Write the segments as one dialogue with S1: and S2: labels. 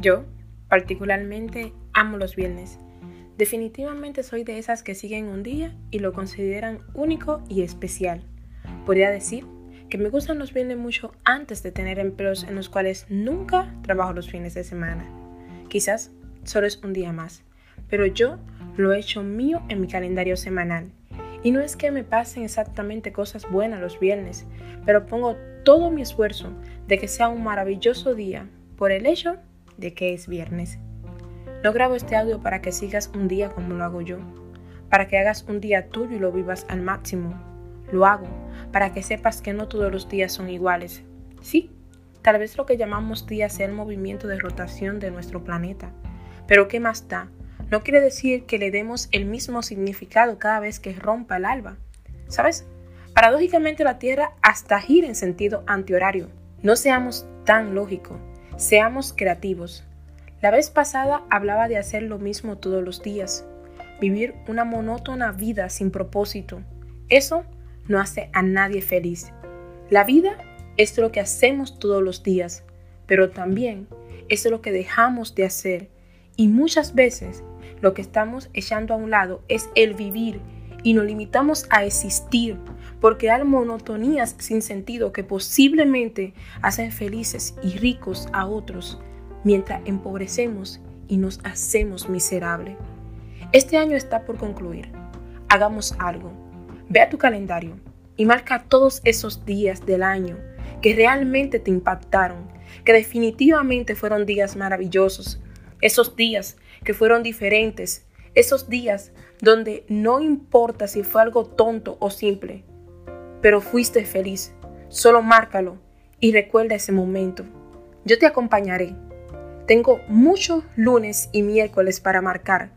S1: Yo, particularmente, amo los viernes. Definitivamente soy de esas que siguen un día y lo consideran único y especial. Podría decir que me gustan los viernes mucho antes de tener empleos en los cuales nunca trabajo los fines de semana. Quizás solo es un día más, pero yo lo he hecho mío en mi calendario semanal. Y no es que me pasen exactamente cosas buenas los viernes, pero pongo todo mi esfuerzo de que sea un maravilloso día por el hecho de que es viernes. No grabo este audio para que sigas un día como lo hago yo, para que hagas un día tuyo y lo vivas al máximo. Lo hago para que sepas que no todos los días son iguales. Sí, tal vez lo que llamamos día sea el movimiento de rotación de nuestro planeta. Pero ¿qué más da? No quiere decir que le demos el mismo significado cada vez que rompa el alba. ¿Sabes? Paradójicamente la Tierra hasta gira en sentido antihorario. No seamos tan lógicos, seamos creativos. La vez pasada hablaba de hacer lo mismo todos los días, vivir una monótona vida sin propósito. Eso no hace a nadie feliz. La vida es lo que hacemos todos los días, pero también es lo que dejamos de hacer. Y muchas veces lo que estamos echando a un lado es el vivir y nos limitamos a existir porque hay monotonías sin sentido que posiblemente hacen felices y ricos a otros mientras empobrecemos y nos hacemos miserables. Este año está por concluir. Hagamos algo. Ve a tu calendario y marca todos esos días del año que realmente te impactaron, que definitivamente fueron días maravillosos, esos días que fueron diferentes, esos días donde no importa si fue algo tonto o simple, pero fuiste feliz. Solo márcalo y recuerda ese momento. Yo te acompañaré. Tengo muchos lunes y miércoles para marcar.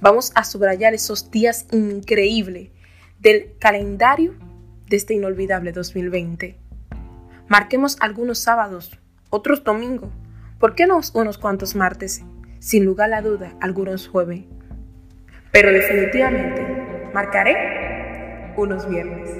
S1: Vamos a subrayar esos días increíbles del calendario de este inolvidable 2020. Marquemos algunos sábados, otros domingos, ¿por qué no unos cuantos martes? Sin lugar a duda, algunos jueves. Pero definitivamente marcaré unos viernes.